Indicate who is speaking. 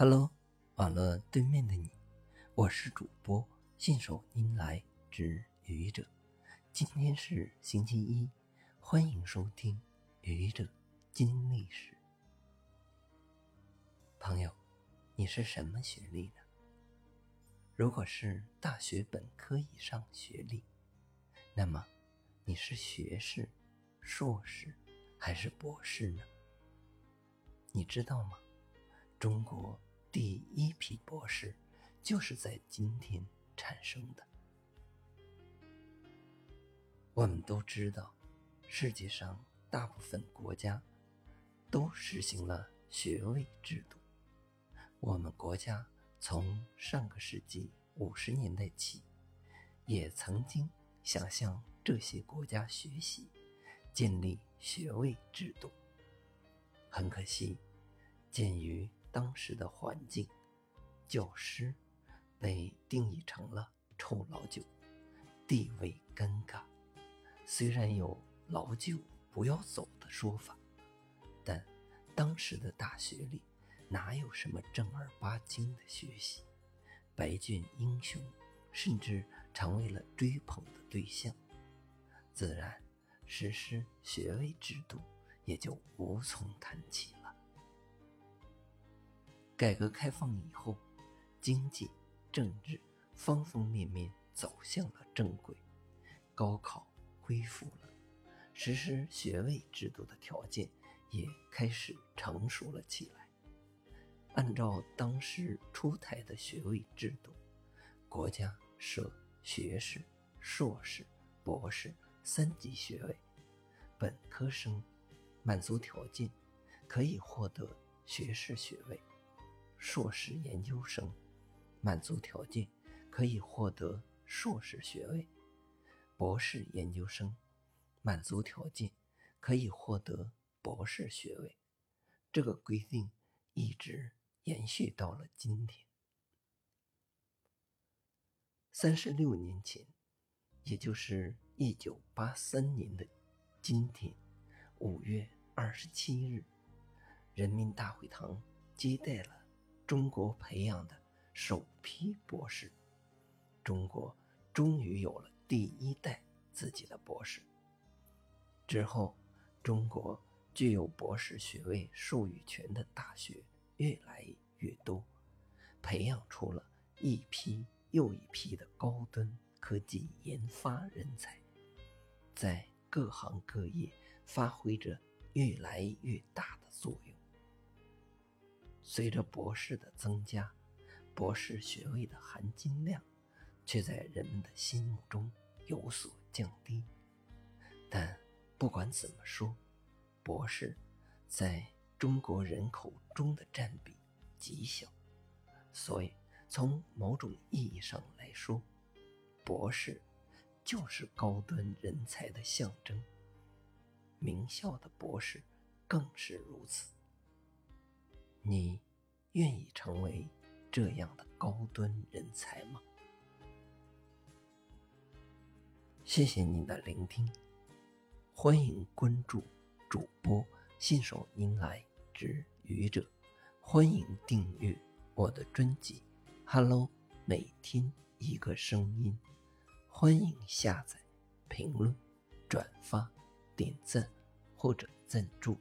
Speaker 1: Hello，网络对面的你，我是主播信手拈来之愚者。今天是星期一，欢迎收听愚者金历史。朋友，你是什么学历呢？如果是大学本科以上学历，那么你是学士、硕士还是博士呢？你知道吗？中国。第一批博士就是在今天产生的。我们都知道，世界上大部分国家都实行了学位制度。我们国家从上个世纪五十年代起，也曾经想向这些国家学习，建立学位制度。很可惜，鉴于当时的环境，教师被定义成了臭老九，地位尴尬。虽然有“老九不要走”的说法，但当时的大学里哪有什么正儿八经的学习？白俊英雄甚至成为了追捧的对象，自然实施学位制度也就无从谈起。改革开放以后，经济、政治方方面面走向了正轨，高考恢复了，实施学位制度的条件也开始成熟了起来。按照当时出台的学位制度，国家设学士、硕士、博士三级学位，本科生满足条件可以获得学士学位。硕士研究生满足条件可以获得硕士学位，博士研究生满足条件可以获得博士学位。这个规定一直延续到了今天。三十六年前，也就是一九八三年的今天，五月二十七日，人民大会堂接待了。中国培养的首批博士，中国终于有了第一代自己的博士。之后，中国具有博士学位授予权的大学越来越多，培养出了一批又一批的高端科技研发人才，在各行各业发挥着越来越大的作用。随着博士的增加，博士学位的含金量却在人们的心目中有所降低。但不管怎么说，博士在中国人口中的占比极小，所以从某种意义上来说，博士就是高端人才的象征。名校的博士更是如此。你愿意成为这样的高端人才吗？谢谢您的聆听，欢迎关注主播信手拈来之愚者，欢迎订阅我的专辑《Hello》，每天一个声音，欢迎下载、评论、转发、点赞或者赞助。